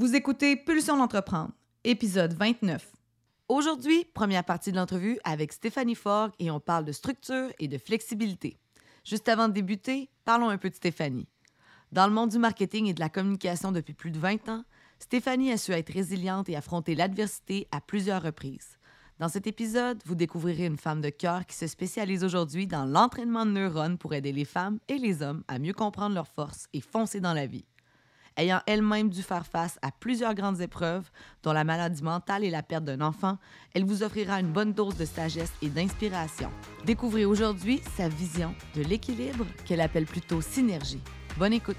Vous écoutez Pulsion d'entreprendre, épisode 29. Aujourd'hui, première partie de l'entrevue avec Stéphanie Fogg et on parle de structure et de flexibilité. Juste avant de débuter, parlons un peu de Stéphanie. Dans le monde du marketing et de la communication depuis plus de 20 ans, Stéphanie a su être résiliente et affronter l'adversité à plusieurs reprises. Dans cet épisode, vous découvrirez une femme de cœur qui se spécialise aujourd'hui dans l'entraînement de neurones pour aider les femmes et les hommes à mieux comprendre leurs forces et foncer dans la vie. Ayant elle-même dû faire face à plusieurs grandes épreuves, dont la maladie mentale et la perte d'un enfant, elle vous offrira une bonne dose de sagesse et d'inspiration. Découvrez aujourd'hui sa vision de l'équilibre qu'elle appelle plutôt synergie. Bonne écoute!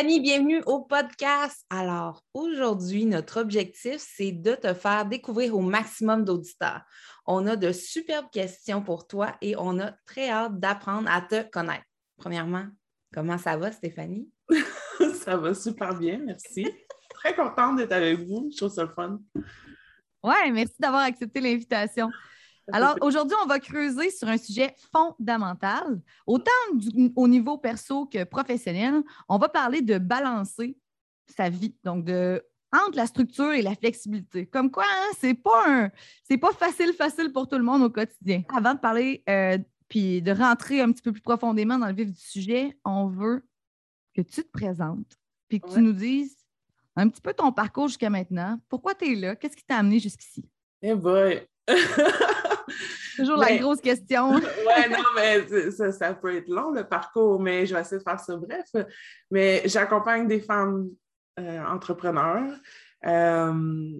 Stéphanie, bienvenue au podcast. Alors, aujourd'hui, notre objectif, c'est de te faire découvrir au maximum d'auditeurs. On a de superbes questions pour toi et on a très hâte d'apprendre à te connaître. Premièrement, comment ça va, Stéphanie? ça va super bien, merci. très contente d'être avec vous. Je trouve ça fun. Ouais, merci d'avoir accepté l'invitation. Alors, aujourd'hui, on va creuser sur un sujet fondamental, autant au niveau perso que professionnel. On va parler de balancer sa vie, donc de entre la structure et la flexibilité. Comme quoi, hein, c'est pas c'est pas facile, facile pour tout le monde au quotidien. Avant de parler euh, puis de rentrer un petit peu plus profondément dans le vif du sujet, on veut que tu te présentes puis que tu nous dises un petit peu ton parcours jusqu'à maintenant. Pourquoi tu es là? Qu'est-ce qui t'a amené jusqu'ici? Eh boy! Toujours la grosse question. oui, non, mais ça, peut être long, le parcours, mais je vais essayer de faire ça bref. Mais j'accompagne des femmes euh, entrepreneurs euh,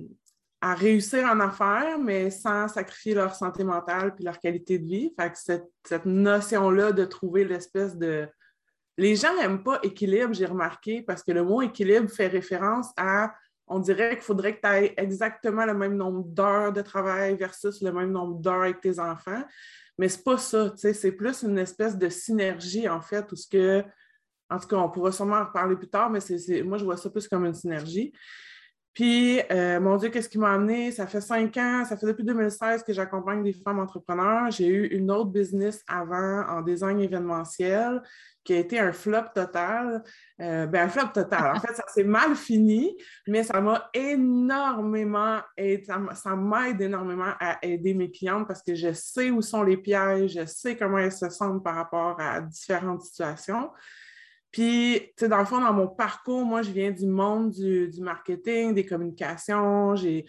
à réussir en affaires, mais sans sacrifier leur santé mentale puis leur qualité de vie. Fait que cette, cette notion-là de trouver l'espèce de. Les gens n'aiment pas équilibre, j'ai remarqué, parce que le mot équilibre fait référence à on dirait qu'il faudrait que tu aies exactement le même nombre d'heures de travail versus le même nombre d'heures avec tes enfants. Mais c'est pas ça, c'est plus une espèce de synergie, en fait, ce que, en tout cas, on pourra sûrement en reparler plus tard, mais c'est, moi, je vois ça plus comme une synergie. Puis, euh, mon Dieu, qu'est-ce qui m'a amené? Ça fait cinq ans, ça fait depuis 2016 que j'accompagne des femmes entrepreneurs. J'ai eu une autre business avant en design événementiel qui a été un flop total. Euh, ben, un flop total. En fait, ça s'est mal fini, mais ça m'a énormément aidé, ça m'aide énormément à aider mes clientes parce que je sais où sont les pièges, je sais comment elles se sentent par rapport à différentes situations. Puis, tu sais, dans le fond, dans mon parcours, moi, je viens du monde du, marketing, des communications, j'ai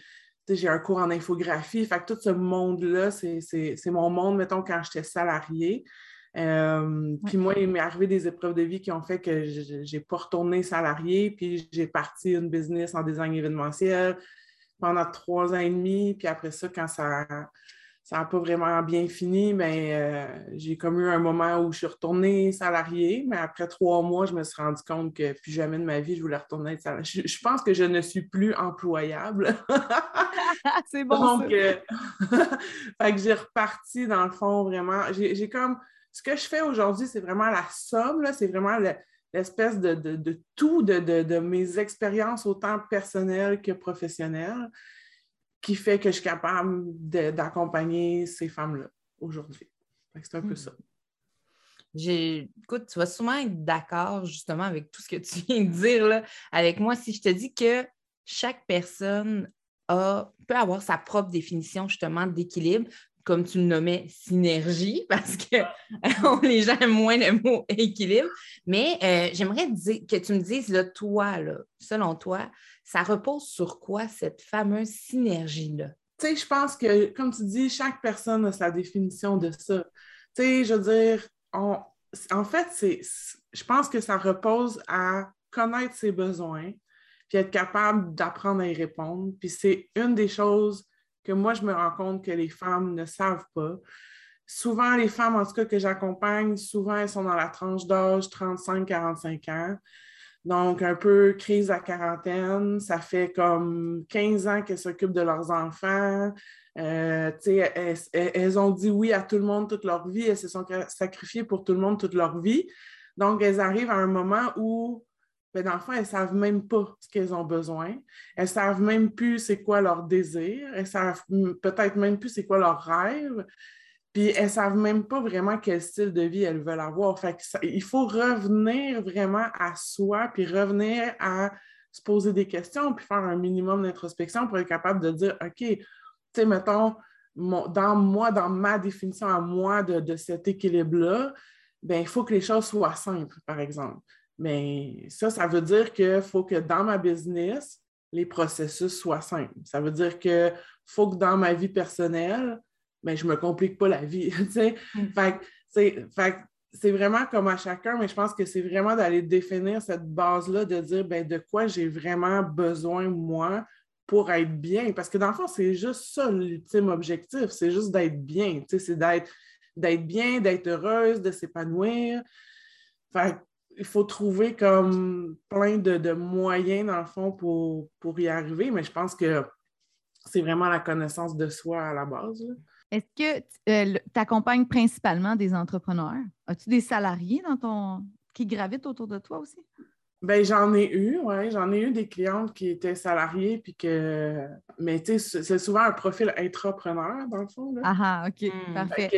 un cours en infographie. Fait que tout ce monde-là, c'est mon monde, mettons, quand j'étais salariée. Euh, puis moi, il m'est arrivé des épreuves de vie qui ont fait que je n'ai pas retourné salarié, puis j'ai parti une business en design événementiel pendant trois ans et demi. Puis après ça, quand ça ça n'a pas vraiment bien fini, mais euh, j'ai comme eu un moment où je suis retournée salariée, mais après trois mois, je me suis rendu compte que plus jamais de ma vie, je voulais retourner être salariée. Je, pense que je ne suis plus employable. C'est bon. Donc, euh, fait que j'ai reparti dans le fond vraiment. J'ai comme ce que je fais aujourd'hui, c'est vraiment la somme, c'est vraiment l'espèce de, tout de, de mes expériences, autant personnelles que professionnelles qui fait que je suis capable d'accompagner ces femmes-là aujourd'hui. C'est un peu hmm. ça. Écoute, tu vas sûrement être d'accord justement avec tout ce que tu viens de dire là, avec moi si je te dis que chaque personne a, peut avoir sa propre définition justement d'équilibre, comme tu le nommais, synergie, parce que les gens aiment moins le mot équilibre. Mais euh, j'aimerais que tu me dises, là, toi, là, selon toi, ça repose sur quoi cette fameuse synergie-là? Tu sais, je pense que, comme tu dis, chaque personne a sa définition de ça. Tu sais, je veux dire, en fait, c'est, je pense que ça repose à connaître ses besoins, puis être capable d'apprendre à y répondre. Puis c'est une des choses que moi, je me rends compte que les femmes ne savent pas. Souvent, les femmes, en tout cas, que j'accompagne, souvent, elles sont dans la tranche d'âge 35-45 ans. Donc, un peu crise à quarantaine. Ça fait comme 15 ans qu'elles s'occupent de leurs enfants. Euh, elles, elles, ont dit oui à tout le monde toute leur vie. Elles se sont sacrifiées pour tout le monde toute leur vie. Donc, elles arrivent à un moment où ben, dans le fond, elles ne savent même pas ce qu'elles ont besoin. Elles ne savent même plus c'est quoi leur désir. Elles savent peut-être même plus c'est quoi leur rêve. Puis elles ne savent même pas vraiment quel style de vie elles veulent avoir. Fait il faut revenir vraiment à soi, puis revenir à se poser des questions, puis faire un minimum d'introspection pour être capable de dire, OK, tu sais, mettons, dans moi, dans ma définition à moi de, de cet équilibre-là, ben, il faut que les choses soient simples, par exemple. Mais ça, ça veut dire qu'il faut que dans ma business, les processus soient simples. Ça veut dire qu'il faut que dans ma vie personnelle, ben, je ne me complique pas la vie. Mm. c'est vraiment comme à chacun, mais je pense que c'est vraiment d'aller définir cette base-là, de dire ben, de quoi j'ai vraiment besoin, moi, pour être bien. Parce que dans le fond, c'est juste ça l'ultime objectif, c'est juste d'être bien. C'est d'être bien, d'être heureuse, de s'épanouir. Fait il faut trouver comme plein de, moyens, dans le fond, pour, pour y arriver, mais je pense que c'est vraiment la connaissance de soi à la base. Est-ce que euh, tu accompagnes principalement des entrepreneurs? As-tu des salariés dans ton qui gravitent autour de toi aussi? Ben, j'en ai eu, oui. J'en ai eu des clientes qui étaient salariées, puis que. Mais tu sais, c'est souvent un profil intrapreneur, dans le fond. Ah, ah, OK, hmm. parfait.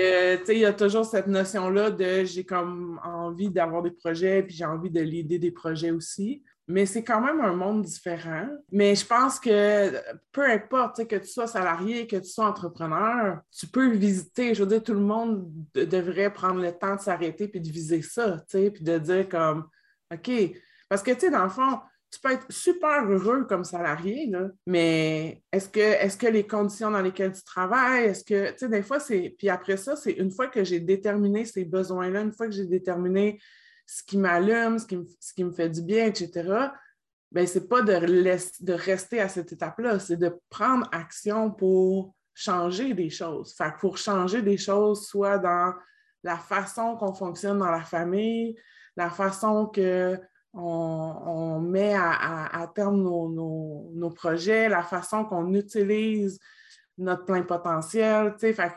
tu sais, il y a toujours cette notion-là de j'ai comme envie d'avoir des projets, puis j'ai envie de l'aider des projets aussi. Mais c'est quand même un monde différent. Mais je pense que peu importe que tu sois salarié, que tu sois entrepreneur, tu peux visiter. Je veux dire, tout le monde devrait prendre le temps de s'arrêter puis de viser ça, tu sais, puis de dire comme, OK, parce que, tu sais, dans le fond, tu peux être super heureux comme salarié, mais est-ce que, est que les conditions dans lesquelles tu travailles, est-ce que, tu sais, des fois, c'est. Puis après ça, c'est une fois que j'ai déterminé ces besoins-là, une fois que j'ai déterminé ce qui m'allume, ce, qui me, fait du bien, etc., bien, c'est pas de, de rester à cette étape-là, c'est de prendre action pour changer des choses. Fait que pour changer des choses, soit dans la façon qu'on fonctionne dans la famille, la façon que on, met à, terme nos, projets, la façon qu'on utilise notre plein potentiel.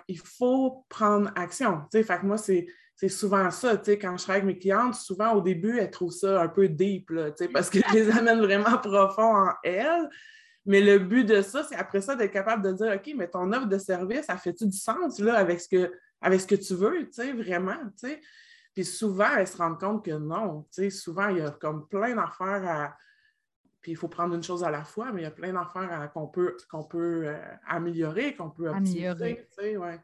il faut prendre action. Moi, c'est souvent ça. Quand je travaille avec mes clientes, souvent au début, elles trouvent ça un peu deep parce que je les amène vraiment profond en elles. Mais le but de ça, c'est après ça d'être capable de dire OK, mais ton offre de service, ça fait-tu du sens là, avec, ce que, avec ce que tu veux, vraiment? Puis souvent, elles se rendent compte que non. Souvent, il y a comme plein d'affaires à. Puis il faut prendre une chose à la fois, mais il y a plein d'affaires qu'on peut, qu'on peut euh, améliorer, qu'on peut optimiser. Ouais.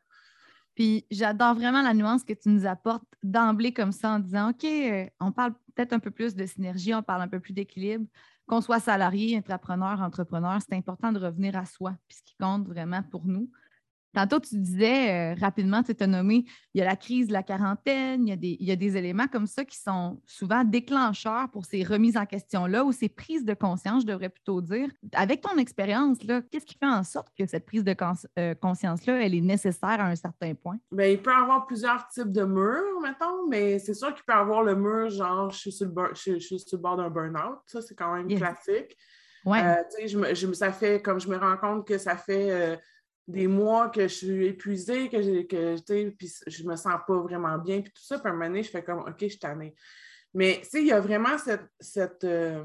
Puis j'adore vraiment la nuance que tu nous apportes d'emblée comme ça en disant OK, euh, on parle peut-être un peu plus de synergie, on parle un peu plus d'équilibre. Qu'on soit salarié, entrepreneur, entrepreneur, c'est important de revenir à soi, puis ce qui compte vraiment pour nous. Tantôt, tu disais euh, rapidement, tu as nommé, il y a la crise de la quarantaine, il y, a des, il y, a des, éléments comme ça qui sont souvent déclencheurs pour ces remises en question-là ou ces prises de conscience, je devrais plutôt dire. Avec ton expérience, qu'est-ce qui fait en sorte que cette prise de euh, conscience-là, elle est nécessaire à un certain point? Bien, il peut y avoir plusieurs types de murs, mettons, mais c'est sûr qu'il peut y avoir le mur, genre, je suis sur le, bord d'un burn-out. Ça, c'est quand même classique. Ouais. Euh, je je, ça fait, comme je me rends compte que ça fait des mois que je suis épuisée, que j'ai, que, puis je me sens pas vraiment bien, puis tout ça, puis à un moment donné, je fais comme, OK, je t'en Mais, tu sais, il y a vraiment cette, cette, euh,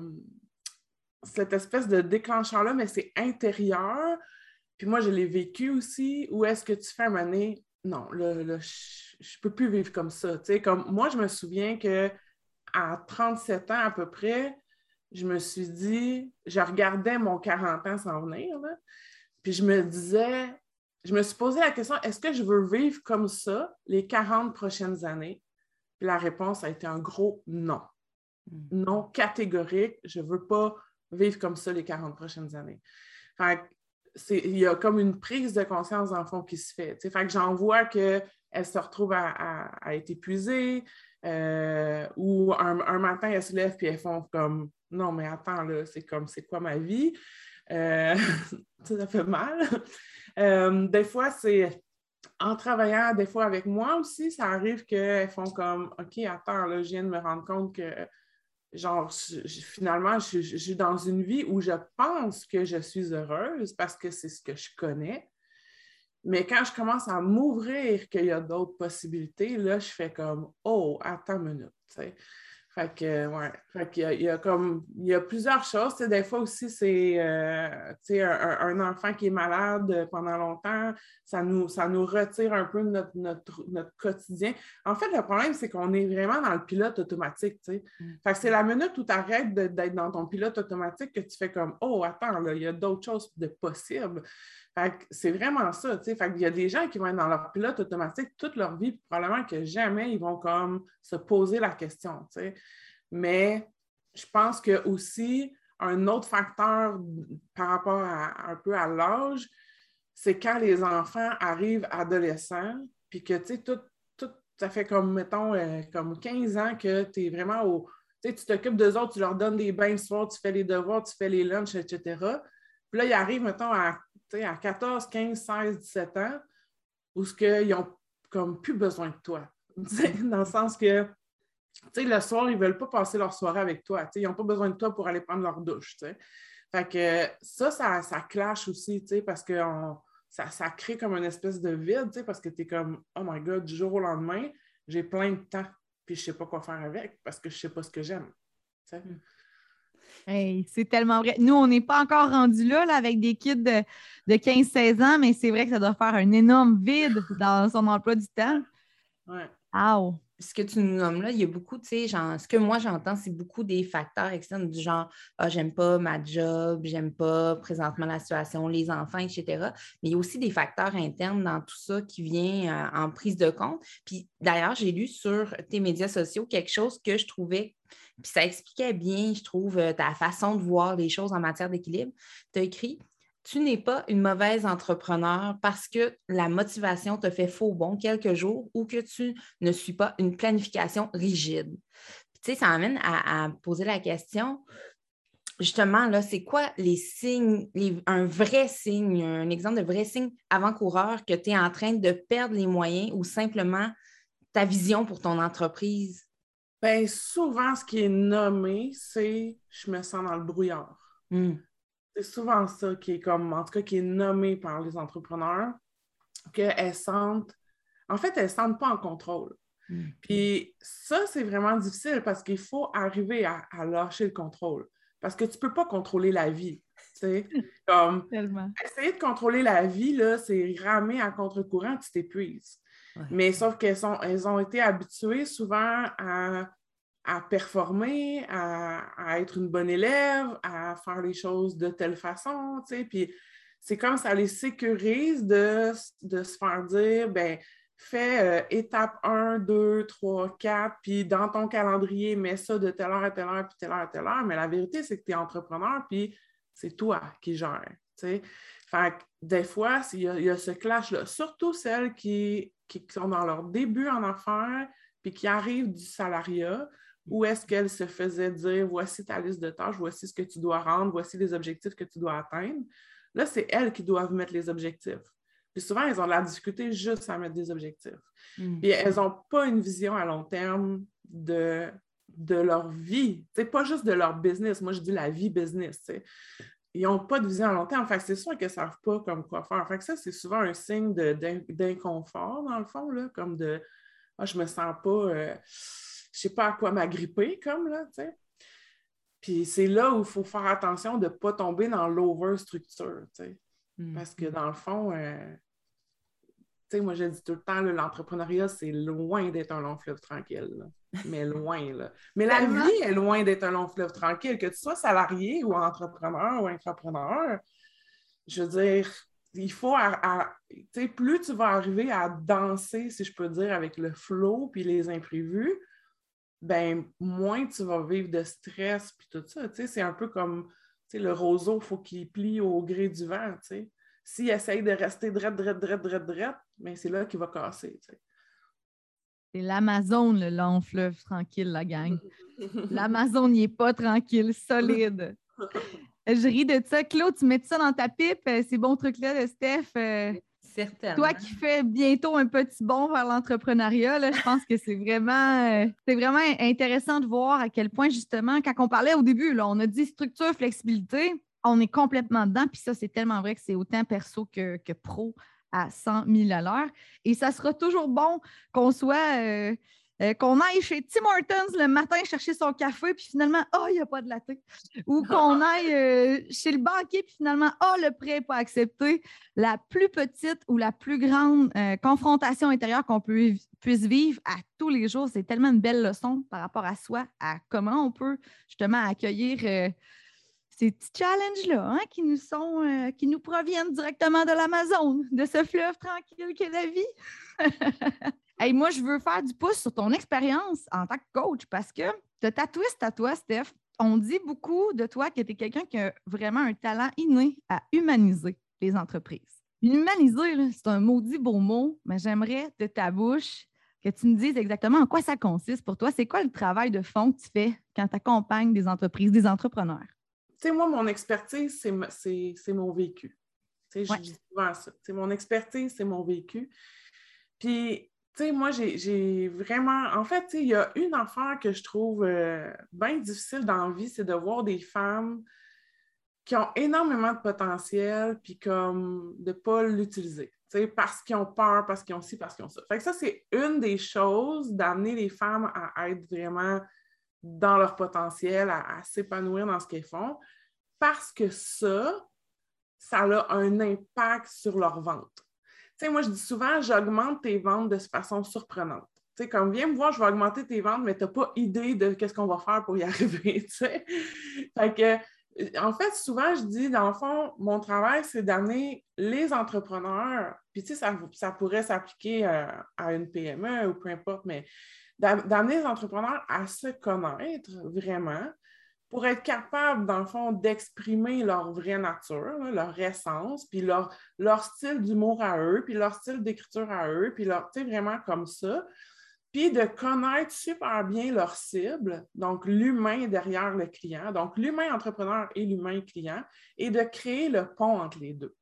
cette espèce de déclencheur-là, mais c'est intérieur. Puis moi, je l'ai vécu aussi. Où est-ce que tu fais un moment donné, non, là, je, ne peux plus vivre comme ça. Comme moi, je me souviens que à 37 ans à peu près, je me suis dit, je regardais mon 40 ans s'en venir, là, puis je me disais, je me suis posé la question, est-ce que je veux vivre comme ça les 40 prochaines années? Puis la réponse a été un gros non. Hmm. Non catégorique, je ne veux pas vivre comme ça les 40 prochaines années. Il y a comme une prise de conscience dans le fond qui se fait. Fait que j'en vois qu'elle se retrouve à, être épuisée euh, ou un, matin, elles se lèvent et elles font comme Non, mais attends, là, c'est comme c'est quoi ma vie? Euh, ça fait mal. Euh, des fois, c'est en travaillant, des fois avec moi aussi, ça arrive qu'elles font comme OK, attends, là, je viens de me rendre compte que genre, finalement, je, suis dans une vie où je pense que je suis heureuse parce que c'est ce que je connais. Mais quand je commence à m'ouvrir qu'il y a d'autres possibilités, là, je fais comme Oh, attends une minute. Fait que, ouais. Fait qu'il y a, il y a comme, il y a plusieurs choses. des fois aussi, c'est, euh, un, enfant qui est malade pendant longtemps, ça nous, ça nous retire un peu notre, notre, notre quotidien. En fait, le problème, c'est qu'on est vraiment dans le pilote automatique, tu sais. Mm. Fait que c'est la minute où tu arrêtes d'être dans ton pilote automatique que tu fais comme, oh, attends, là, il y a d'autres choses de possibles. C'est vraiment ça, tu sais. Qu'il y a des gens qui vont être dans leur pilote automatique toute leur vie, probablement que jamais ils vont se poser la question. Mais je pense que aussi, un autre facteur par rapport à un peu à l'âge, c'est quand les enfants arrivent adolescents, puis que, tout, tout, ça fait comme, mettons, euh, comme 15 ans que tu es vraiment au... Tu t'occupes d'eux autres, tu leur donnes des bains le soir, tu fais les devoirs, tu fais les lunchs, etc. Puis là, ils arrivent, mettons, à, à 14, 15, 16, 17 ans, où ce qu'ils n'ont comme plus besoin de toi. Dans le sens que, le soir, ils ne veulent pas passer leur soirée avec toi. Ils n'ont pas besoin de toi pour aller prendre leur douche. Fait que ça, ça, ça clash aussi, parce que ça, ça, crée comme une espèce de vide, parce que tu es comme, oh my God, du jour au lendemain, j'ai plein de temps, puis je ne sais pas quoi faire avec parce que je ne sais pas ce que j'aime. Mm c'est tellement vrai. Nous, on n'est pas encore rendu là, avec des kids de, 15-16 ans, mais c'est vrai que ça doit faire un énorme vide dans son emploi du temps. Ouais. Ce que tu nous nommes là, il y a beaucoup, tu sais, genre, ce que moi j'entends, c'est beaucoup des facteurs externes du genre, ah, j'aime pas ma job, j'aime pas présentement la situation, les enfants, etc. Mais il y a aussi des facteurs internes dans tout ça qui vient euh, en prise de compte. Puis d'ailleurs, j'ai lu sur tes médias sociaux quelque chose que je trouvais puis ça expliquait bien, je trouve, euh, ta façon de voir les choses en matière d'équilibre. Tu as écrit Tu n'es pas une mauvaise entrepreneur parce que la motivation te fait faux bon quelques jours ou que tu ne suis pas une planification rigide. tu sais, ça amène à, poser la question justement, là, c'est quoi les signes, un vrai signe, un exemple de vrai signe avant-coureur que tu es en train de perdre les moyens ou simplement ta vision pour ton entreprise? Bien, souvent, ce qui est nommé, c'est je me sens dans le brouillard. Hmm. C'est souvent ça qui est comme, en tout cas, qui est nommé par les entrepreneurs, qu'elles sentent, en fait, elles ne sentent pas en contrôle. Hmm. Puis ça, c'est vraiment difficile parce qu'il faut arriver à, lâcher le contrôle. Parce que tu ne peux pas contrôler la vie. Comme, essayer de contrôler la vie, c'est ramer à contre-courant, tu t'épuises. Mais sauf qu'elles elles ont été habituées souvent à, performer, à, être une bonne élève, à faire les choses de telle façon, tu sais. Puis c'est comme ça les sécurise de, se faire dire, ben fais euh, étape 1, 2, 3, 4, puis dans ton calendrier, mets ça de telle heure à telle heure, puis telle heure à telle heure. Mais la vérité, c'est que tu es entrepreneur, puis c'est toi qui gères. Fait que des fois, il y, a ce clash-là, surtout celles qui qui sont dans leur début en affaires, puis qui arrivent du salariat, où est-ce qu'elles se faisaient dire voici ta liste de tâches, voici ce que tu dois rendre, voici les objectifs que tu dois atteindre. Là, c'est elles qui doivent mettre les objectifs. Puis souvent, elles ont de la difficulté juste à mettre des objectifs. Mm. Puis elles n'ont pas une vision à long terme de, de leur vie. C'est pas juste de leur business. Moi, je dis la vie business ils n'ont pas de vision à long terme. Fait c'est sûr qu'ils ne savent pas comme quoi faire. Fait ça, c'est souvent un signe d'inconfort, dans le fond, là, comme de ah, je me sens pas, euh, je sais pas à quoi m'agripper, comme là, tu sais. Puis c'est là où il faut faire attention de ne pas tomber dans l'over-structure, tu sais. Mm. Parce que dans le fond, euh, sais, moi, je dis tout le temps, l'entrepreneuriat, c'est loin d'être un long fleuve tranquille. Mais loin, là. Mais la vie est loin d'être un long fleuve tranquille. Que tu sois salarié ou entrepreneur ou entrepreneur, je veux dire, il faut, plus tu vas arriver à danser, si je peux dire, avec le flow puis les imprévus, ben moins tu vas vivre de stress puis tout ça. C'est un peu comme le roseau, il faut qu'il plie au gré du vent. S'il essaye de rester drette, drette, drette, drette, drette, ben c'est là qu'il va casser. C'est l'Amazon, le long fleuve tranquille, la gang. L'Amazon n'y est pas tranquille, solide. Je ris de ça. Claude, tu mets ça dans ta pipe, euh, ces bons trucs-là de Steph. Euh, Certainement. Toi qui fais bientôt un petit bond vers l'entrepreneuriat, je pense que c'est vraiment, euh, c'est vraiment intéressant de voir à quel point, justement, quand on parlait au début, là, on a dit structure, flexibilité, on est complètement dedans. Puis ça, c'est tellement vrai que c'est autant perso que, que pro à 100 000 à l'heure. Et ça sera toujours bon qu'on soit euh, qu'on aille chez Tim Hortons le matin chercher son café, puis finalement, oh, il n'y a pas de latte. Ou qu'on aille euh, chez le banquier, puis finalement, oh, le prêt n'est pas accepté. La plus petite ou la plus grande euh, confrontation intérieure qu'on puisse vivre à tous les jours, c'est tellement une belle leçon par rapport à soi, à comment on peut justement accueillir ces petits challenges-là hein, qui nous sont, qui nous proviennent directement de l'Amazon, de ce fleuve tranquille qu'est la vie. Hey, moi, je veux faire du pouce sur ton expérience en tant que coach parce que de ta twist à toi, Steph, on dit beaucoup de toi que tu es quelqu'un qui a vraiment un talent inné à humaniser les entreprises. Humaniser, c'est un maudit beau mot, mais j'aimerais de ta bouche que tu me dises exactement en quoi ça consiste pour toi. C'est quoi le travail de fond que tu fais quand tu accompagnes des entreprises, des entrepreneurs? Tu sais, moi, mon expertise, c'est mon vécu. Tu sais, je dis souvent ça. Tu mon expertise, c'est mon vécu. Puis, tu sais, moi, j'ai vraiment. En fait, il y a une affaire que je trouve euh, bien difficile dans la vie, c'est de voir des femmes qui ont énormément de potentiel, puis comme de ne pas l'utiliser. Parce qu'ils ont peur, parce qu'ils ont ci, parce qu'ils ont ça. Fait que ça, c'est une des choses d'amener les femmes à être vraiment dans leur potentiel, à, s'épanouir dans ce qu'elles font, parce que ça, ça a un impact sur leur vente sais, moi, je dis souvent, j'augmente tes ventes de façon surprenante. Tu sais, comme viens me voir, je vais augmenter tes ventes, mais tu n'as pas idée de qu'est-ce qu'on va faire pour y arriver. Tu sais? Fait que, en fait, souvent, je dis, dans le fond, mon travail, c'est d'amener les entrepreneurs, puis tu sais, ça, ça pourrait s'appliquer à, à, une PME ou peu importe, mais d'amener les entrepreneurs à se connaître vraiment, pour être capable, dans le fond, d'exprimer leur vraie nature, leur essence, puis leur, leur style d'humour à eux, puis leur style d'écriture à eux, puis leur, vraiment comme ça, puis de connaître super bien leur cible, donc l'humain derrière le client, donc l'humain entrepreneur et l'humain client, et de créer le pont entre les deux,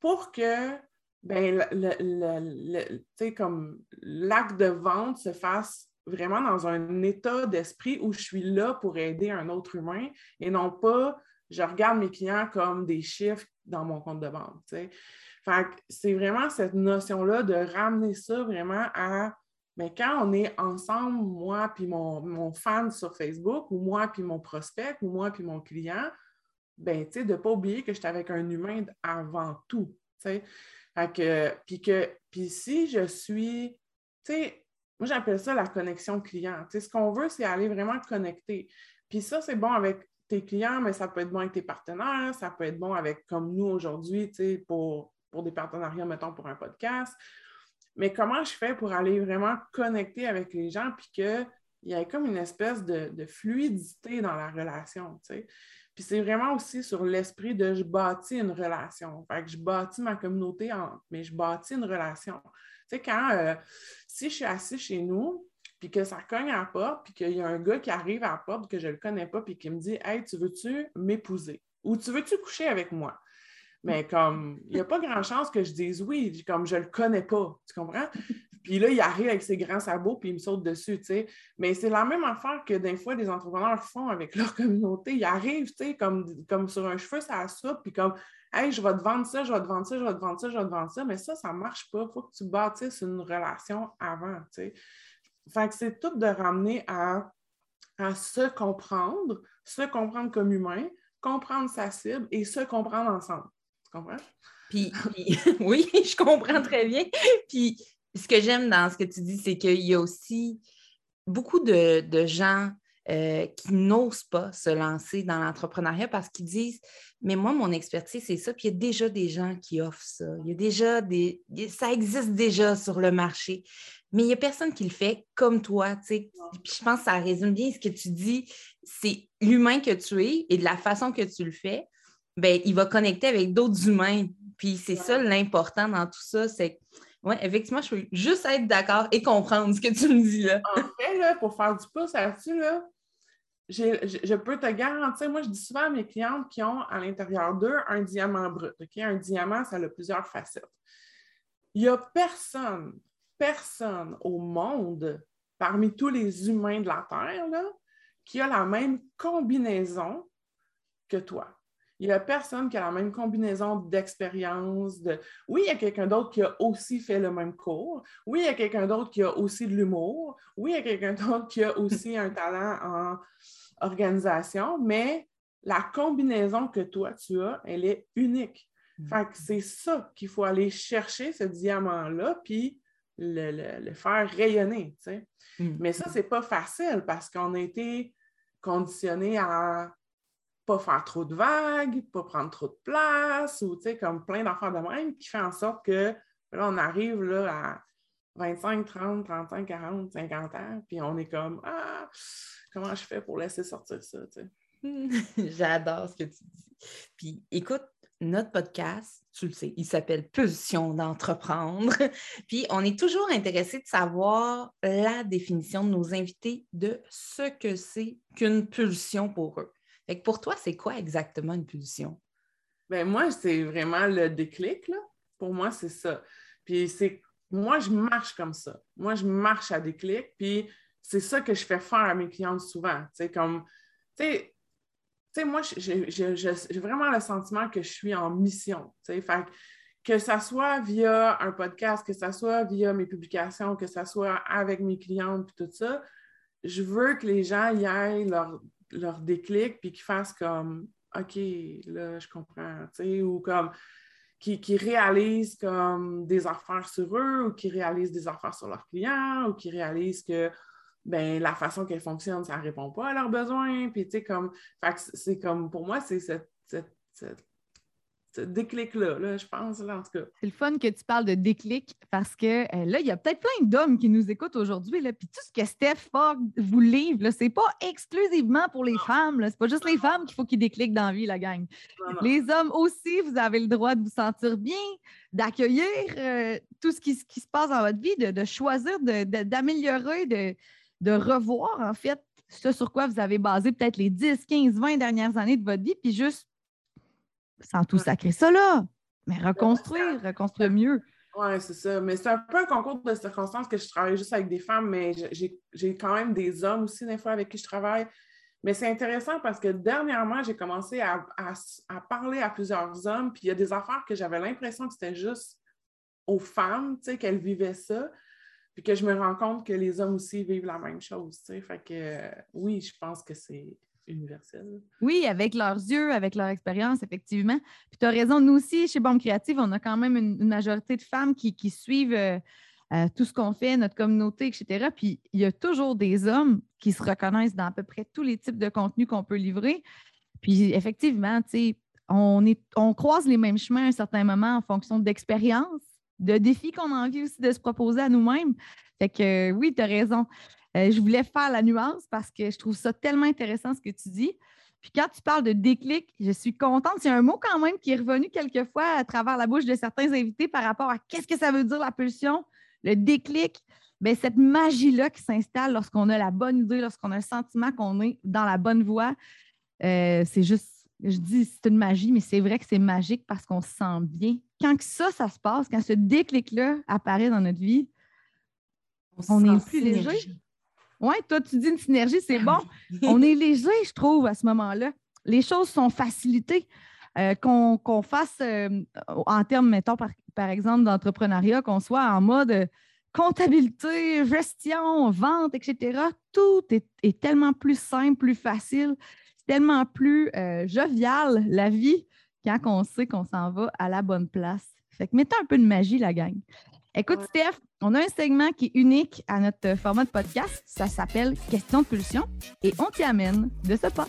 pour que ben, le, le, comme l'acte de vente se fasse vraiment dans un état d'esprit où je suis là pour aider un autre humain et non pas je regarde mes clients comme des chiffres dans mon compte de banque. c'est vraiment cette notion-là de ramener ça vraiment à mais ben, quand on est ensemble, moi puis mon, fan sur Facebook, ou moi puis mon prospect, ou moi puis mon client, ben, de ne pas oublier que j'étais avec un humain avant tout. Puis que, puis si je suis, tu sais, moi, j'appelle ça la connexion client. ce qu'on veut, c'est aller vraiment connecter. Puis ça, c'est bon avec tes clients, mais ça peut être bon avec tes partenaires, ça peut être bon avec, comme nous aujourd'hui, pour, pour des partenariats, mettons, pour un podcast. Mais comment je fais pour aller vraiment connecter avec les gens, puis qu'il y ait comme une espèce de, fluidité dans la relation, Puis c'est vraiment aussi sur l'esprit de je bâtis une relation. Fait que je bâtis ma communauté, en, mais je bâtis une relation. Tu sais, quand, euh, si je suis assis chez nous, puis que ça cogne à la porte, puis qu'il y a un gars qui arrive à la porte que je ne le connais pas, puis qui me dit Hey, tu veux-tu m'épouser? Ou tu veux-tu coucher avec moi? Mais comme, il n'y a pas grand chance que je dise oui, comme je ne le connais pas, tu comprends? Puis là, il arrive avec ses grands sabots, puis il me saute dessus, tu sais. Mais c'est la même affaire que des fois, les entrepreneurs font avec leur communauté. Ils arrivent, tu sais, comme, comme sur un cheveu, ça soupe, puis comme, hey, je vais te vendre ça, je vais te vendre ça, je vais te vendre ça, je vais te vendre ça. Mais ça, ça ne marche pas. Il faut que tu bâtisses une relation avant, tu sais. Fait c'est tout de ramener à, à se comprendre, se comprendre comme humain, comprendre sa cible et se comprendre ensemble. Tu comprends? Puis, oui, je comprends très bien. Puis ce que j'aime dans ce que tu dis, c'est qu'il y a aussi beaucoup de, gens euh, qui n'osent pas se lancer dans l'entrepreneuriat parce qu'ils disent Mais moi, mon expertise, c'est ça. Puis il y a déjà des gens qui offrent ça. Il y a déjà des. Ça existe déjà sur le marché. Mais il n'y a personne qui le fait comme toi. Puis je pense que ça résume bien ce que tu dis. C'est l'humain que tu es et de la façon que tu le fais. Ben, il va connecter avec d'autres humains. Puis c'est ça l'important dans tout ça, c'est oui, effectivement, je peux juste être d'accord et comprendre ce que tu me dis là. en fait, là, pour faire du pouce là-dessus, là, je, peux te garantir, moi, je dis souvent à mes clientes qui ont à l'intérieur d'eux un diamant brut. Un diamant, ça a plusieurs facettes. Il n'y a personne, personne au monde, parmi tous les humains de la Terre, là, qui a la même combinaison que toi. Il n'y a personne qui a la même combinaison d'expérience. De... Oui, il y a quelqu'un d'autre qui a aussi fait le même cours. Oui, il y a quelqu'un d'autre qui a aussi de l'humour. Oui, il y a quelqu'un d'autre qui a aussi un talent en organisation, mais la combinaison que toi, tu as, elle est unique. Mm. Fait que c'est ça qu'il faut aller chercher, ce diamant-là, puis le, faire rayonner. Mm. Mais ça, c'est pas facile parce qu'on a été conditionné à pas faire trop de vagues, pas prendre trop de place, ou comme plein d'affaires de même, qui fait en sorte que là, on arrive là, à 25, 30, 35, 40, 50 ans, puis on est comme Ah, comment je fais pour laisser sortir ça? J'adore ce que tu dis. Puis écoute, notre podcast, tu le sais, il s'appelle Pulsion d'entreprendre. Puis on est toujours intéressé de savoir la définition de nos invités de ce que c'est qu'une pulsion pour eux pour toi, c'est quoi exactement une pulsion? Ben moi, c'est vraiment le déclic, là. Pour moi, c'est ça. Puis c'est moi, je marche comme ça. Moi, je marche à déclic, puis c'est ça que je fais faire à mes clientes souvent. Tu sais, comme, tu sais, moi, j'ai vraiment le sentiment que je suis en mission. Tu sais, fait que ça soit via un podcast, que ça soit via mes publications, que ça soit avec mes clientes, puis tout ça, je veux que les gens y aillent leur, leur déclic, puis qu'ils fassent comme OK, là, je comprends, tu sais, ou comme qui, qui, réalisent comme des affaires sur eux, ou qui réalisent des affaires sur leurs clients, ou qui réalisent que ben, la façon qu'elles fonctionnent, ça ne répond pas à leurs besoins. Puis, tu sais, comme, c'est comme, pour moi, c'est cette, cette déclic-là, je pense, là, en tout cas. C'est le fun que tu parles de déclic parce que euh, là, il y a peut-être plein d'hommes qui nous écoutent aujourd'hui. Puis tout ce que Steph Fogg vous livre, ce n'est pas exclusivement pour les femmes. Ce n'est pas juste les femmes qu'il faut qu'ils décliquent dans la vie, la gang. Les hommes aussi, vous avez le droit de vous sentir bien, d'accueillir euh, tout ce qui, qui, se passe dans votre vie, de, choisir d'améliorer, de, de, revoir, en fait, ce sur quoi vous avez basé peut-être les 10, 15, 20 dernières années de votre vie, puis juste sans tout sacrer ça là, mais reconstruire, reconstruire mieux. Oui, c'est ça. Mais c'est un peu un concours de circonstances que je travaille juste avec des femmes, mais j'ai quand même des hommes aussi, des fois, avec qui je travaille. Mais c'est intéressant parce que dernièrement, j'ai commencé à, parler à plusieurs hommes, puis il y a des affaires que j'avais l'impression que c'était juste aux femmes, tu sais, qu'elles vivaient ça, puis que je me rends compte que les hommes aussi vivent la même chose, tu sais. Fait que oui, je pense que c'est Oui, avec leurs yeux, avec leur expérience, effectivement. Puis tu as raison, nous aussi, chez Bombe Créative, on a quand même une, majorité de femmes qui, suivent euh, euh, tout ce qu'on fait, notre communauté, etc. Puis il y a toujours des hommes qui se reconnaissent dans à peu près tous les types de contenus qu'on peut livrer. Puis effectivement, tu sais, on, est, on croise les mêmes chemins à un certain moment en fonction d'expérience, de défis qu'on a envie aussi de se proposer à nous-mêmes. Fait que oui, tu as raison. Euh, je voulais faire la nuance parce que je trouve ça tellement intéressant ce que tu dis. Puis quand tu parles de déclic, je suis contente. C'est un mot quand même qui est revenu quelquefois à travers la bouche de certains invités par rapport à qu'est-ce que ça veut dire la pulsion, le déclic. Bien, cette magie-là qui s'installe lorsqu'on a la bonne idée, lorsqu'on a le sentiment qu'on est dans la bonne voie, euh, c'est juste, je dis c'est une magie, mais c'est vrai que c'est magique parce qu'on se sent bien. Quand ça, ça se passe, quand ce déclic-là apparaît dans notre vie, on, est plus léger. Oui, toi, tu dis une synergie, c'est bon. On est léger, je trouve, à ce moment-là. Les choses sont facilitées. Euh, qu'on fasse euh, en termes, mettons, par, exemple, d'entrepreneuriat, qu'on soit en mode euh, comptabilité, gestion, vente, etc. Tout est, tellement plus simple, plus facile, tellement plus jovial, la vie, quand on sait qu'on s'en va à la bonne place. Fait que mettons un peu de magie, la gang. Écoute, Ouais. Steph, on a un segment qui est unique à notre format de podcast. Ça s'appelle Question de pulsion et on t'y amène de ce pas.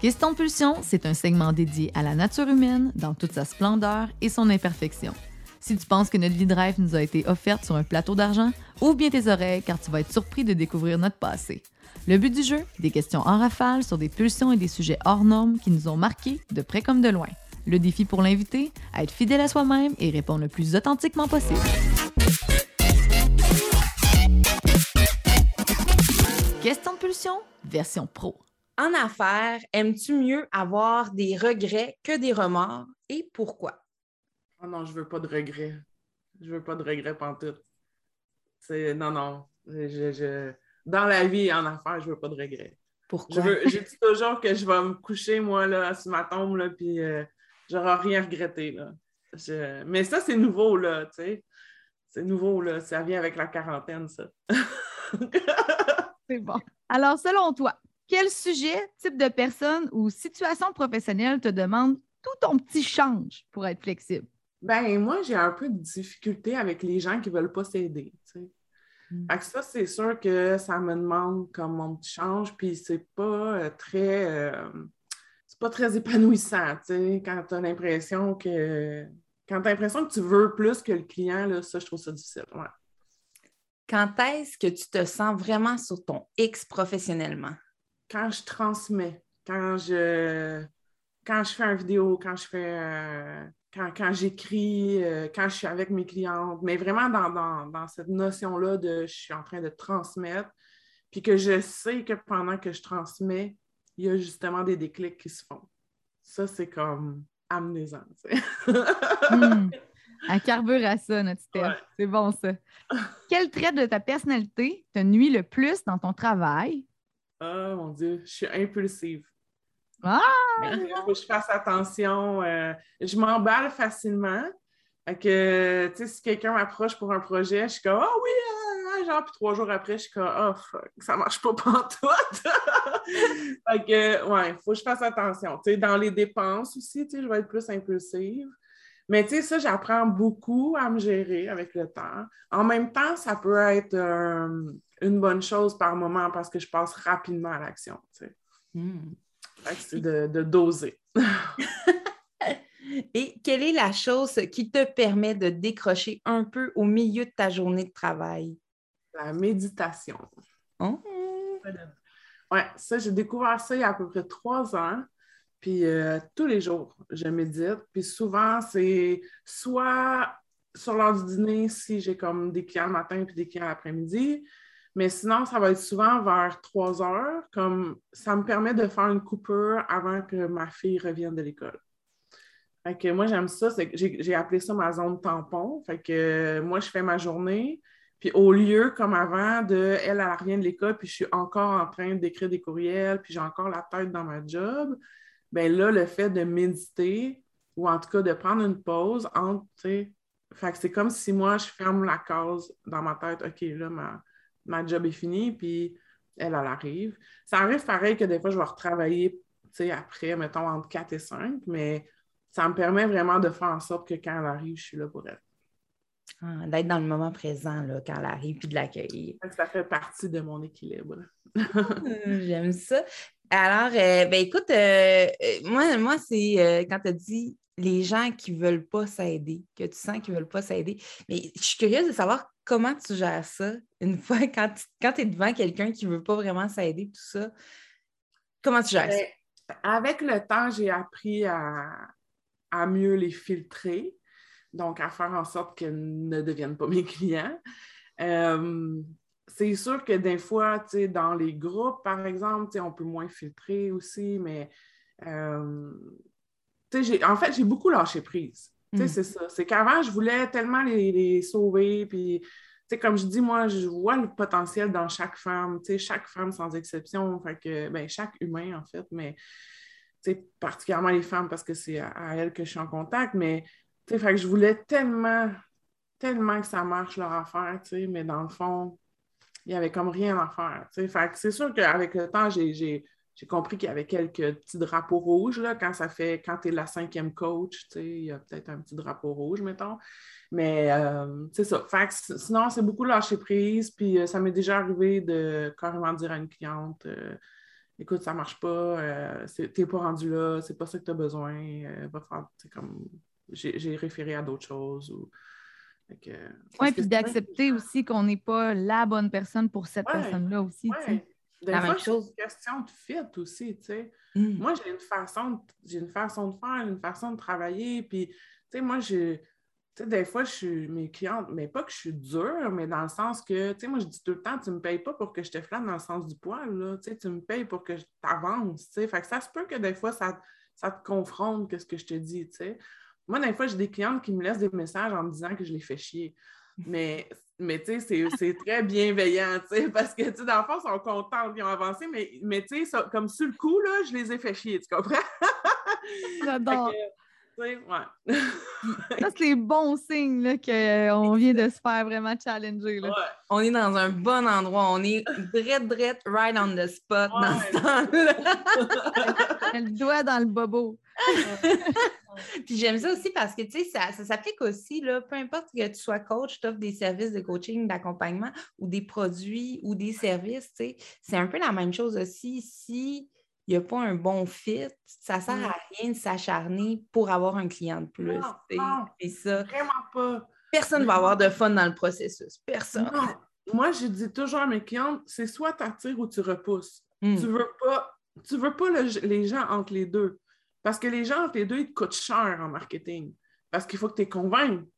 Question de pulsion, c'est un segment dédié à la nature humaine dans toute sa splendeur et son imperfection. Si tu penses que notre vie de rêve nous a été offerte sur un plateau d'argent, ouvre bien tes oreilles car tu vas être surpris de découvrir notre passé. Le but du jeu, des questions en rafale sur des pulsions et des sujets hors normes qui nous ont marqués de près comme de loin. Le défi pour l'invité, être fidèle à soi-même et répondre le plus authentiquement possible. Question de pulsion, version pro. En affaires, aimes-tu mieux avoir des regrets que des remords et pourquoi? Oh non, je veux pas de regrets. Je veux pas de regrets pantoute. C'est non, non. Je, je- Dans la vie, en affaires, je veux pas de regrets. Pourquoi? Je veux, je dis toujours que je vais me coucher, moi, là, sur ma tombe, là, puis euh, j'aurai rien regretté, là. Je- Mais ça, c'est nouveau, là, tu sais. C'est nouveau, là. Ça vient avec la quarantaine, ça. C'est bon. Alors, selon toi, quel sujet, type de personne ou situation professionnelle te demande tout ton petit change pour être flexible? Ben, moi, j'ai un peu de difficulté avec les gens qui ne veulent pas s'aider, tu sais. Mm. Ça, c'est sûr que ça me demande comme mon petit change, puis c'est pas euh, très... euh, pas très épanouissant, tu sais, quand tu as l'impression que... Quand tu as l'impression que tu veux plus que le client, là, ça, je trouve ça difficile, ouais. Quand est-ce que tu te sens vraiment sur ton X professionnellement? Quand je transmets, quand je... Quand je fais une vidéo, quand je fais... euh, quand, quand j'écris, euh, quand je suis avec mes clientes, mais vraiment dans, dans- dans cette notion-là de je suis en train de transmettre, puis que je sais que pendant que je transmets, il y a justement des déclics qui se font. Ça, c'est comme amenez-en. Hmm. À carbure à ça, notre Steph. Ouais. C'est bon, ça. Quel trait de ta personnalité te nuit le plus dans ton travail? oh mon Dieu, je suis impulsive. Ah! Il faut que je fasse attention. euh, je m'emballe facilement. Fait que, tu sais, si quelqu'un m'approche pour un projet, je suis comme, ah oui, ah, genre, puis trois jours après, je suis comme, oh fuck, ça marche pas pantoute. fait que, ouais, il faut que je fasse attention. Tu sais, dans les dépenses aussi, tu sais, je vais être plus impulsive. Mais tu sais, ça, j'apprends beaucoup à me gérer avec le temps. En même temps, ça peut être euh, une bonne chose par moment parce que je passe rapidement à l'action. tu sais. Hmm. Fait que c'est de, de doser. Et quelle est la chose qui te permet de décrocher un peu au milieu de ta journée de travail? La méditation. Oh. Ouais, ça, j'ai découvert ça il y a à peu près trois ans. Puis euh, tous les jours, je médite. Puis souvent, c'est soit sur l'heure du dîner si j'ai comme des clients le matin puis des clients l'après-midi. Mais sinon, ça va être souvent vers 3 heures. Comme ça me permet de faire une coupure avant que ma fille revienne de l'école. Fait que moi, j'aime ça. j'ai appelé ça ma zone tampon. Fait que euh, moi, je fais ma journée. Puis au lieu, comme avant, de elle, elle revient de l'école, puis je suis encore en train d'écrire des courriels, puis j'ai encore la tête dans ma job, bien là, le fait de méditer, ou en tout cas de prendre une pause entre, tu sais, c'est comme si moi, je ferme la case dans ma tête, OK, là, ma, ma job est finie, puis elle, elle arrive. Ça arrive pareil que des fois, je vais retravailler, tu sais, après, mettons, entre 4 et 5, mais ça me permet vraiment de faire en sorte que quand elle arrive, je suis là pour elle. Ah, D'être dans le moment présent là, quand elle arrive, puis de l'accueillir. Ça fait partie de mon équilibre. Hum, J'aime ça. Alors, euh, ben écoute, euh, euh, moi, moi c'est euh, quand tu as dit les gens qui ne veulent pas s'aider, que tu sens qu'ils ne veulent pas s'aider. Mais je suis curieuse de savoir comment tu gères ça une fois quand tu es devant quelqu'un qui ne veut pas vraiment s'aider, tout ça. Comment tu gères ça? Ben, avec le temps, j'ai appris à, à mieux les filtrer, donc à faire en sorte qu'elles ne deviennent pas mes clients. Euh, c'est sûr que des fois, dans les groupes, par exemple, on peut moins filtrer aussi, mais euh, en fait, j'ai beaucoup lâché prise. Mm. c'est ça. C'est qu'avant, je voulais tellement les, les sauver, puis comme je dis, moi, je vois le potentiel dans chaque femme, chaque femme sans exception, fait que, ben, chaque humain, en fait, mais, particulièrement les femmes, parce que c'est à, à elles que je suis en contact, mais, fait que je voulais tellement, tellement que ça marche leur affaire, mais dans le fond, il y avait comme rien à faire, fait que c'est sûr qu'avec le temps, j'ai, compris qu'il y avait quelques petits drapeaux rouges, là, quand ça fait, quand tu es la cinquième coach, il y a peut-être un petit drapeau rouge, mettons. Mais euh, c'est ça. Fait que sinon, c'est beaucoup lâcher prise, puis euh, ça m'est déjà arrivé de carrément dire à une cliente euh, écoute, ça marche pas, t'es pas rendu là, c'est pas ça que tu as besoin, va faire, comme, j'ai référé à d'autres choses. Ou... Oui, puis d'accepter aussi qu'on n'est pas la bonne personne pour cette personne-là aussi. Des fois, c'est une question de fit aussi, tu sais. Mm. Moi, j'ai une façon, j'ai une façon de faire, une façon de travailler, puis, tu sais, moi, je, tu sais, des fois, je suis mes clientes, mais pas que je suis dure, mais dans le sens que, tu sais, moi, je dis tout le temps, tu ne me payes pas pour que je te flatte dans le sens du poil, là, tu sais, tu me payes pour que je t'avance, tu sais. Fait que ça se peut que des fois, ça, ça te confronte que ce que je te dis, tu sais. Moi, des fois, j'ai des clientes qui me laissent des messages en me disant que je les fais chier. Mais, mais tu sais, c'est très bienveillant, tu sais, parce que, tu sais, dans le fond, ils sont contents, ils ont avancé, mais, mais tu sais, comme sur le coup, là, je les ai fait chier, tu comprends? J'adore. Ouais. Ça, c'est bon signe qu'on vient de se faire vraiment challenger. Là. On est dans un bon endroit. On est drette, drette, right on the spot dans ce temps-là. le doigt dans le bobo. Puis j'aime ça aussi parce que, tu sais, ça, ça s'applique aussi, là, peu importe que tu sois coach, tu offres des services de coaching, d'accompagnement ou des produits ou des services, tu sais, c'est un peu la même chose aussi. Si il n'y a pas un bon fit, ça ne sert à rien de s'acharner pour avoir un client de plus. C'est ça. Vraiment pas. Personne ne va avoir de fun dans le processus. Personne. Moi, je dis toujours à mes clientes, c'est soit tu attires ou tu repousses. Hmm. Tu veux pas, tu veux pas les gens entre les deux. Parce que les gens entre les deux, ils te coûtent cher en marketing. Parce qu'il faut que tu les convainques.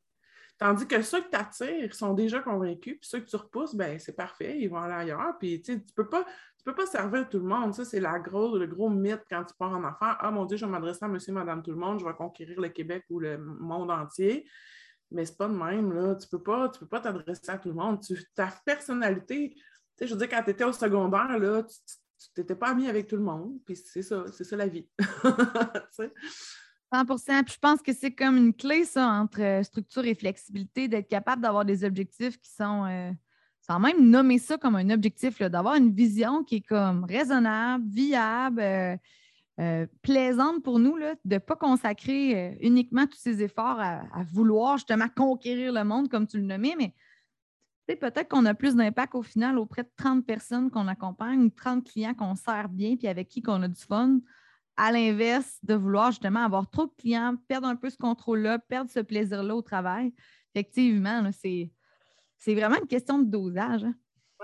Tandis que ceux que tu attires sont déjà convaincus, puis ceux que tu repousses, ben c'est parfait, ils vont aller ailleurs. Puis tu ne peux pas, peux pas servir tout le monde. Ça, c'est la grosse, le gros mythe quand tu pars en affaires. Ah mon Dieu, je vais m'adresser à monsieur, madame, tout le monde, je vais conquérir le Québec ou le monde entier. Mais c'est pas de même, là. Tu peux pas, tu peux pas t'adresser à tout le monde. ta personnalité, je veux dire, quand tu étais au secondaire, là, tu n'étais pas ami avec tout le monde. Puis c'est ça, c'est ça la vie. 100% Puis je pense que c'est comme une clé, ça, entre euh, structure et flexibilité, d'être capable d'avoir des objectifs qui sont, euh, sans même nommer ça comme un objectif, d'avoir une vision qui est comme raisonnable, viable, euh, plaisante pour nous, là, de ne pas consacrer uniquement tous ces efforts à, vouloir justement conquérir le monde, comme tu le nommais, mais peut-être qu'on a plus d'impact au final auprès de 30 personnes qu'on accompagne ou 30 clients qu'on sert bien puis avec qui qu'on a du fun à l'inverse de vouloir justement avoir trop de clients, perdre un peu ce contrôle-là, perdre ce plaisir-là au travail. Effectivement, c'est, vraiment une question de dosage. Hein.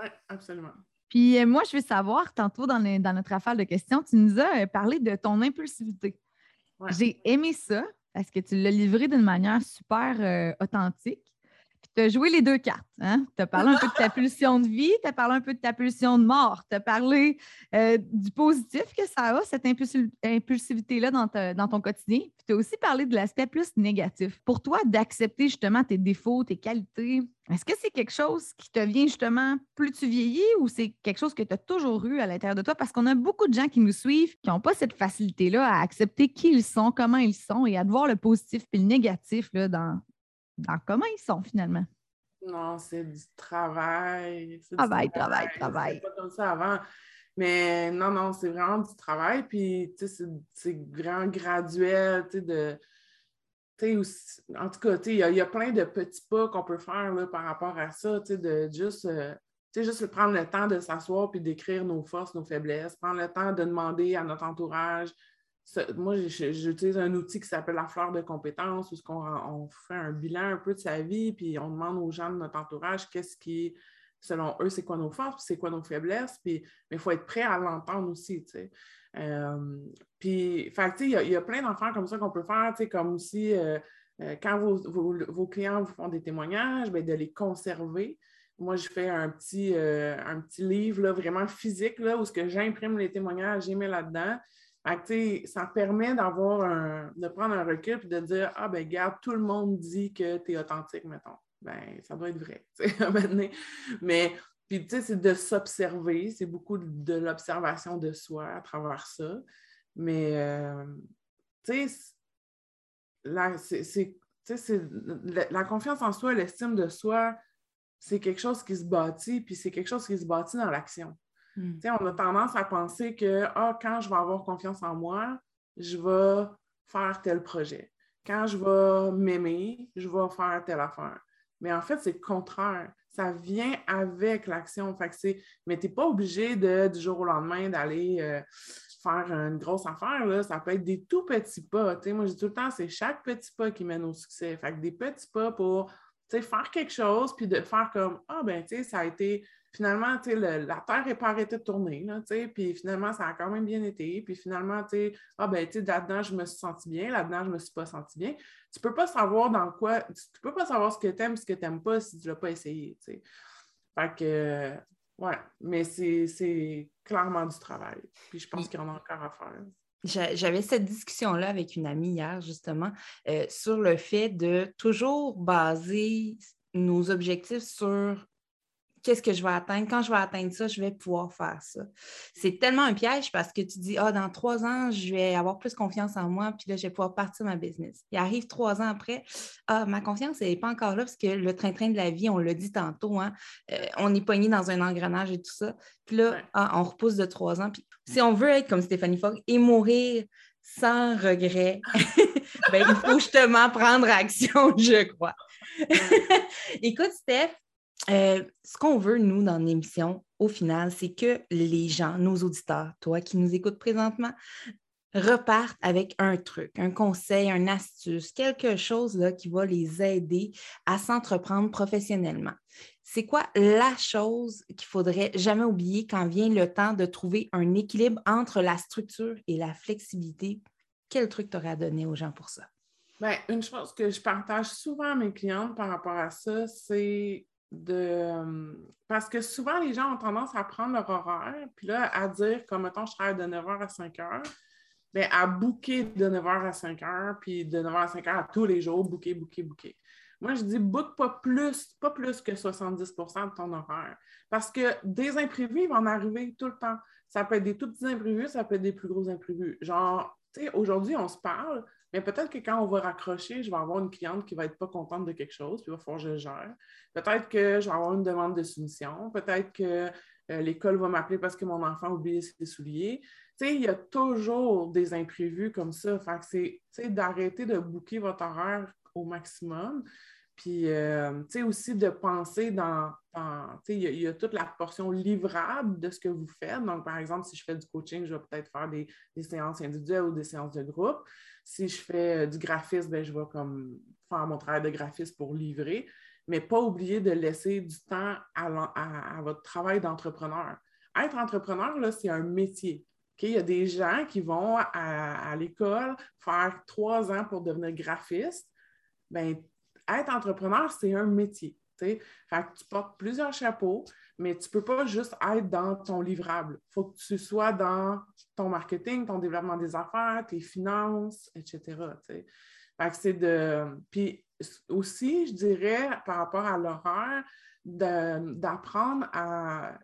Oui, absolument. Puis euh, moi, je veux savoir, tantôt dans, notre affaire de questions, tu nous as euh, parlé de ton impulsivité. J'ai aimé ça parce que tu l'as livré d'une manière super euh, authentique tu as joué les deux cartes. Hein? Tu as parlé un peu de ta pulsion de vie, tu as parlé un peu de ta pulsion de mort, tu as parlé euh, du positif que ça a, cette impulsivité-là dans, dans, ton quotidien. Puis tu as aussi parlé de l'aspect plus négatif. Pour toi, d'accepter justement tes défauts, tes qualités, est-ce que c'est quelque chose qui te vient justement plus tu vieillis ou c'est quelque chose que tu as toujours eu à l'intérieur de toi? Parce qu'on a beaucoup de gens qui nous suivent qui n'ont pas cette facilité-là à accepter qui ils sont, comment ils sont et à voir le positif et le négatif là, dans, comment ils sont finalement? Non, c'est du travail. Travail, travail, travail. pas comme ça avant. Mais non, non, c'est vraiment du travail. Puis, tu sais, c'est vraiment graduel, tu sais, de. en tout cas, il y, a plein de petits pas qu'on peut faire là, par rapport à ça, tu sais, de juste, euh, juste prendre le temps de s'asseoir puis d'écrire nos forces, nos faiblesses, prendre le temps de demander à notre entourage moi, j'utilise un outil qui s'appelle la fleur de compétences, où on, fait un bilan un peu de sa vie, puis on demande aux gens de notre entourage qu'est-ce qui, selon eux, c'est quoi nos forces, c'est quoi nos faiblesses, puis, mais il faut être prêt à l'entendre aussi. Euh, il y, a plein d'enfants comme ça qu'on peut faire, comme aussi, euh, euh, quand vos, clients vous font des témoignages, bien, de les conserver. Moi, je fais un petit, un petit livre là, vraiment physique là, où j'imprime les témoignages, j'y mets là-dedans ça permet d'avoir un, de prendre un recul et de dire Ah, ben, regarde, tout le monde dit que tu es authentique, mettons. Ben, ça doit être vrai, Mais, puis, tu sais, c'est de s'observer. C'est beaucoup de l'observation de soi à travers ça. Mais, euh, tu sais, la confiance en soi, l'estime de soi, c'est quelque chose qui se bâtit, puis c'est quelque chose qui se bâtit dans l'action. Hmm. On a tendance à penser que ah, quand je vais avoir confiance en moi, je vais faire tel projet. Quand je vais m'aimer, je vais faire telle affaire. Mais en fait, c'est le contraire. Ça vient avec l'action. mais tu n'es pas obligé de, du jour au lendemain d'aller euh, faire une grosse affaire. Là. Ça peut être des tout petits pas. moi, je dis tout le temps, c'est chaque petit pas qui mène au succès. Fait des petits pas pour faire quelque chose, puis de faire comme Ah, ben, ça a été finalement, la Terre n'est pas arrêtée de tourner, là, puis finalement, ça a quand même bien été. Puis finalement, ah ben, là-dedans, je me suis senti bien, là-dedans, je ne me suis pas senti bien. Tu ne peux pas savoir dans quoi, tu peux pas savoir ce que tu aimes, ce que tu n'aimes pas si tu ne l'as pas essayé, Fait que, ouais, mais c'est clairement du travail. Puis je pense qu'il y en a encore à faire. J'avais cette discussion-là avec une amie hier, justement, euh, sur le fait de toujours baser nos objectifs sur qu'est-ce que je vais atteindre? Quand je vais atteindre ça, je vais pouvoir faire ça. C'est tellement un piège parce que tu dis, ah, dans trois ans, je vais avoir plus confiance en moi, puis là, je vais pouvoir partir ma business. Il arrive trois ans après, ah, ma confiance, elle n'est pas encore là parce que le train-train de la vie, on l'a dit tantôt, hein, euh, on est pogné dans un engrenage et tout ça. Puis là, ah, on repousse de trois ans. Puis si on veut être comme Stéphanie Fogg et mourir sans regret, ben, il faut justement prendre action, je crois. Écoute, Steph, euh, ce qu'on veut, nous, dans l'émission, au final, c'est que les gens, nos auditeurs, toi qui nous écoutes présentement, repartent avec un truc, un conseil, une astuce, quelque chose là, qui va les aider à s'entreprendre professionnellement. C'est quoi la chose qu'il faudrait jamais oublier quand vient le temps de trouver un équilibre entre la structure et la flexibilité? Quel truc tu aurais à donner aux gens pour ça? Bien, une chose que je partage souvent à mes clientes par rapport à ça, c'est de. Parce que souvent, les gens ont tendance à prendre leur horaire, puis là, à dire, comme mettons, je travaille de 9h à 5h, bien, à booker de 9h à 5h, puis de 9h à 5h à tous les jours, booker, booker, booker. Moi, je dis book pas plus, pas plus que 70% de ton horaire. Parce que des imprévus, vont en arriver tout le temps. Ça peut être des tout petits imprévus, ça peut être des plus gros imprévus. Genre, tu sais, aujourd'hui, on se parle, mais peut-être que quand on va raccrocher, je vais avoir une cliente qui va être pas contente de quelque chose, puis il va falloir que je gère. Peut-être que je vais avoir une demande de soumission. Peut-être que euh, l'école va m'appeler parce que mon enfant a oublié ses souliers. Tu sais, il y a toujours des imprévus comme ça. Fait c'est d'arrêter de bouquer votre horaire au maximum. Puis, euh, tu sais, aussi de penser dans, tu sais, il y, a toute la portion livrable de ce que vous faites. Donc, par exemple, si je fais du coaching, je vais peut-être faire des, séances individuelles ou des séances de groupe. Si je fais euh, du graphisme, ben, je vais comme faire mon travail de graphiste pour livrer, mais pas oublier de laisser du temps à, votre travail d'entrepreneur. Être entrepreneur, là, c'est un métier. Il y a des gens qui vont à, à l'école faire trois ans pour devenir graphiste. Ben, être entrepreneur, c'est un métier. Tu portes plusieurs chapeaux, mais tu ne peux pas juste être dans ton livrable. Il faut que tu sois dans ton marketing, ton développement des affaires, tes finances, etc. C'est de. Puis aussi, je dirais, par rapport à l'horaire, d'apprendre à.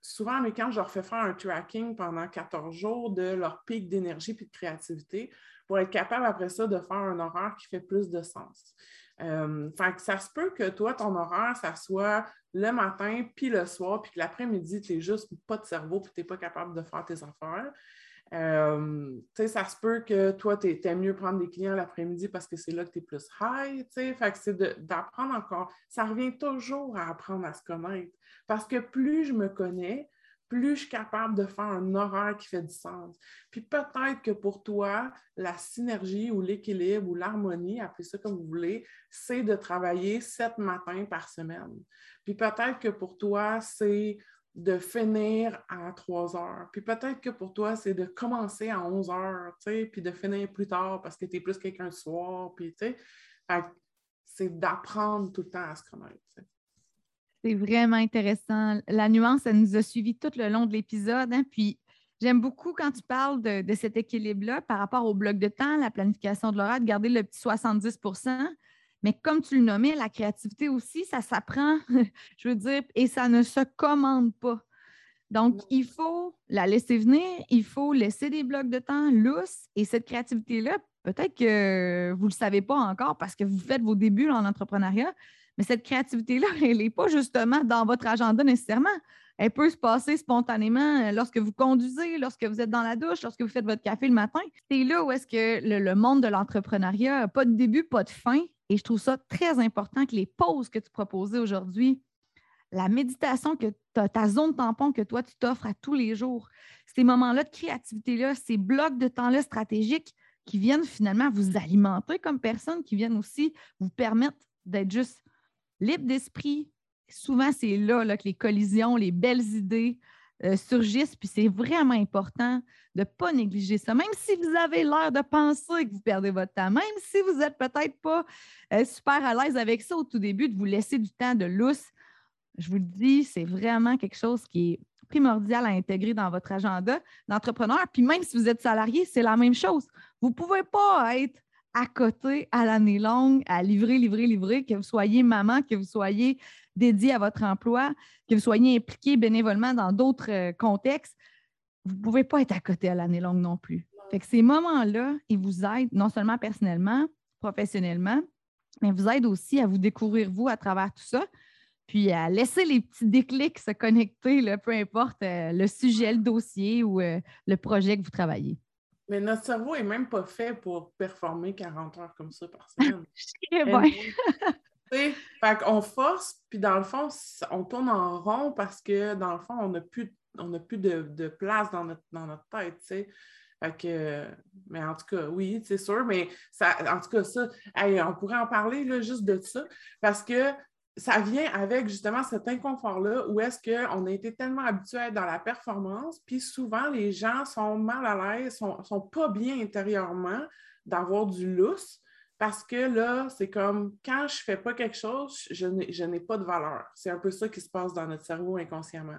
Souvent, mais quand je leur fais faire un tracking pendant 14 jours de leur pic d'énergie et de créativité pour être capable après ça de faire un horaire qui fait plus de sens. Euh, ça se peut que toi, ton horaire, ça soit le matin, puis le soir, puis que l'après-midi, tu n'es juste pas de cerveau, puis tu n'es pas capable de faire tes affaires. Euh, ça se peut que toi, tu aimes mieux prendre des clients l'après-midi parce que c'est là que tu es plus high. Fait que c'est d'apprendre encore. Ça revient toujours à apprendre à se connaître. Parce que plus je me connais, plus je suis capable de faire un horaire qui fait du sens. Puis peut-être que pour toi, la synergie ou l'équilibre ou l'harmonie, appelez ça comme vous voulez, c'est de travailler sept matins par semaine. Puis peut-être que pour toi, c'est de finir à 3 heures. Puis peut-être que pour toi, c'est de commencer à 11 heures, puis de finir plus tard parce que tu es plus quelqu'un le soir, puis tu sais. C'est d'apprendre tout le temps à se connaître. C'est vraiment intéressant. La nuance, elle nous a suivis tout le long de l'épisode. Hein, puis j'aime beaucoup quand tu parles de, cet équilibre-là par rapport au bloc de temps, la planification de l'horaire, de garder le petit 70% mais comme tu le nommais, la créativité aussi, ça s'apprend, je veux dire, et ça ne se commande pas. Donc, il faut la laisser venir, il faut laisser des blocs de temps lousses et cette créativité-là, peut-être que vous ne le savez pas encore parce que vous faites vos débuts en entrepreneuriat, mais cette créativité-là, elle n'est pas justement dans votre agenda nécessairement. elle peut se passer spontanément euh, lorsque vous conduisez, lorsque vous êtes dans la douche, lorsque vous faites votre café le matin. C'est là où est-ce que le, monde de l'entrepreneuriat n'a pas de début, pas de fin. Et je trouve ça très important que les pauses que tu proposais aujourd'hui, la méditation que ta zone tampon que toi, tu t'offres à tous les jours, ces moments-là de créativité-là, ces blocs de temps-là stratégiques qui viennent finalement vous alimenter comme personne, qui viennent aussi vous permettre d'être juste libre d'esprit. Souvent, c'est là, que les collisions, les belles idées euh, surgissent, puis c'est vraiment important de ne pas négliger ça. Même si vous avez l'air de penser que vous perdez votre temps, même si vous n'êtes peut-être pas euh, super à l'aise avec ça au tout début, de vous laisser du temps de lousse, je vous le dis, c'est vraiment quelque chose qui est primordial à intégrer dans votre agenda d'entrepreneur. Puis même si vous êtes salarié, c'est la même chose. Vous ne pouvez pas être à côté à l'année longue, à livrer, livrer, livrer, que vous soyez maman, que vous soyez dédié à votre emploi, que vous soyez impliqué bénévolement dans d'autres euh, contextes. Vous ne pouvez pas être à côté à l'année longue non plus. Fait que ces moments-là, ils vous aident non seulement personnellement, professionnellement, mais vous aident aussi à vous découvrir vous à travers tout ça, puis à laisser les petits déclics se connecter, peu importe euh, le sujet, le dossier ou euh, le projet que vous travaillez. Mais notre cerveau n'est même pas fait pour performer 40 heures comme ça par semaine. fait qu'on force, puis dans le fond, on tourne en rond parce que dans le fond, on n'a plus, on plus de, place dans notre, dans notre tête, Fait que, mais en tout cas, oui, c'est sûr, mais ça, en tout cas, ça, on pourrait en parler là, juste de ça, parce que ça vient avec justement cet inconfort-là où est-ce qu'on a été tellement habitué à être dans la performance, puis souvent les gens sont mal à l'aise, sont, sont pas bien intérieurement d'avoir du lousse parce que là, c'est comme quand je fais pas quelque chose, je n'ai pas de valeur. C'est un peu ça qui se passe dans notre cerveau inconsciemment.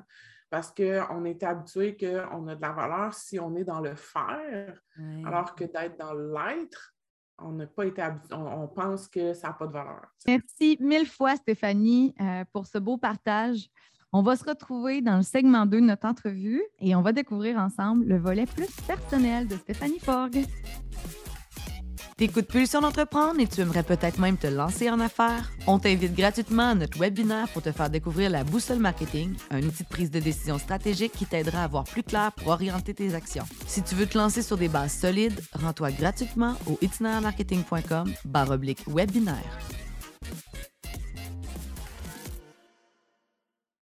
Parce qu'on est habitué qu'on a de la valeur si on est dans le faire, alors que d'être dans l'être, on n'a pas été on, pense que ça n'a pas de valeur. Merci mille fois, Stéphanie, euh, pour ce beau partage. On va se retrouver dans le segment 2 de notre entrevue et on va découvrir ensemble le volet plus personnel de Stéphanie Forgue. T'écoutes Pulsion d'entreprendre et tu aimerais peut-être même te lancer en affaires? On t'invite gratuitement à notre webinaire pour te faire découvrir la boussole marketing, un outil de prise de décision stratégique qui t'aidera à voir plus clair pour orienter tes actions. Si tu veux te lancer sur des bases solides, rends-toi gratuitement au itinermarketing.com webinaire.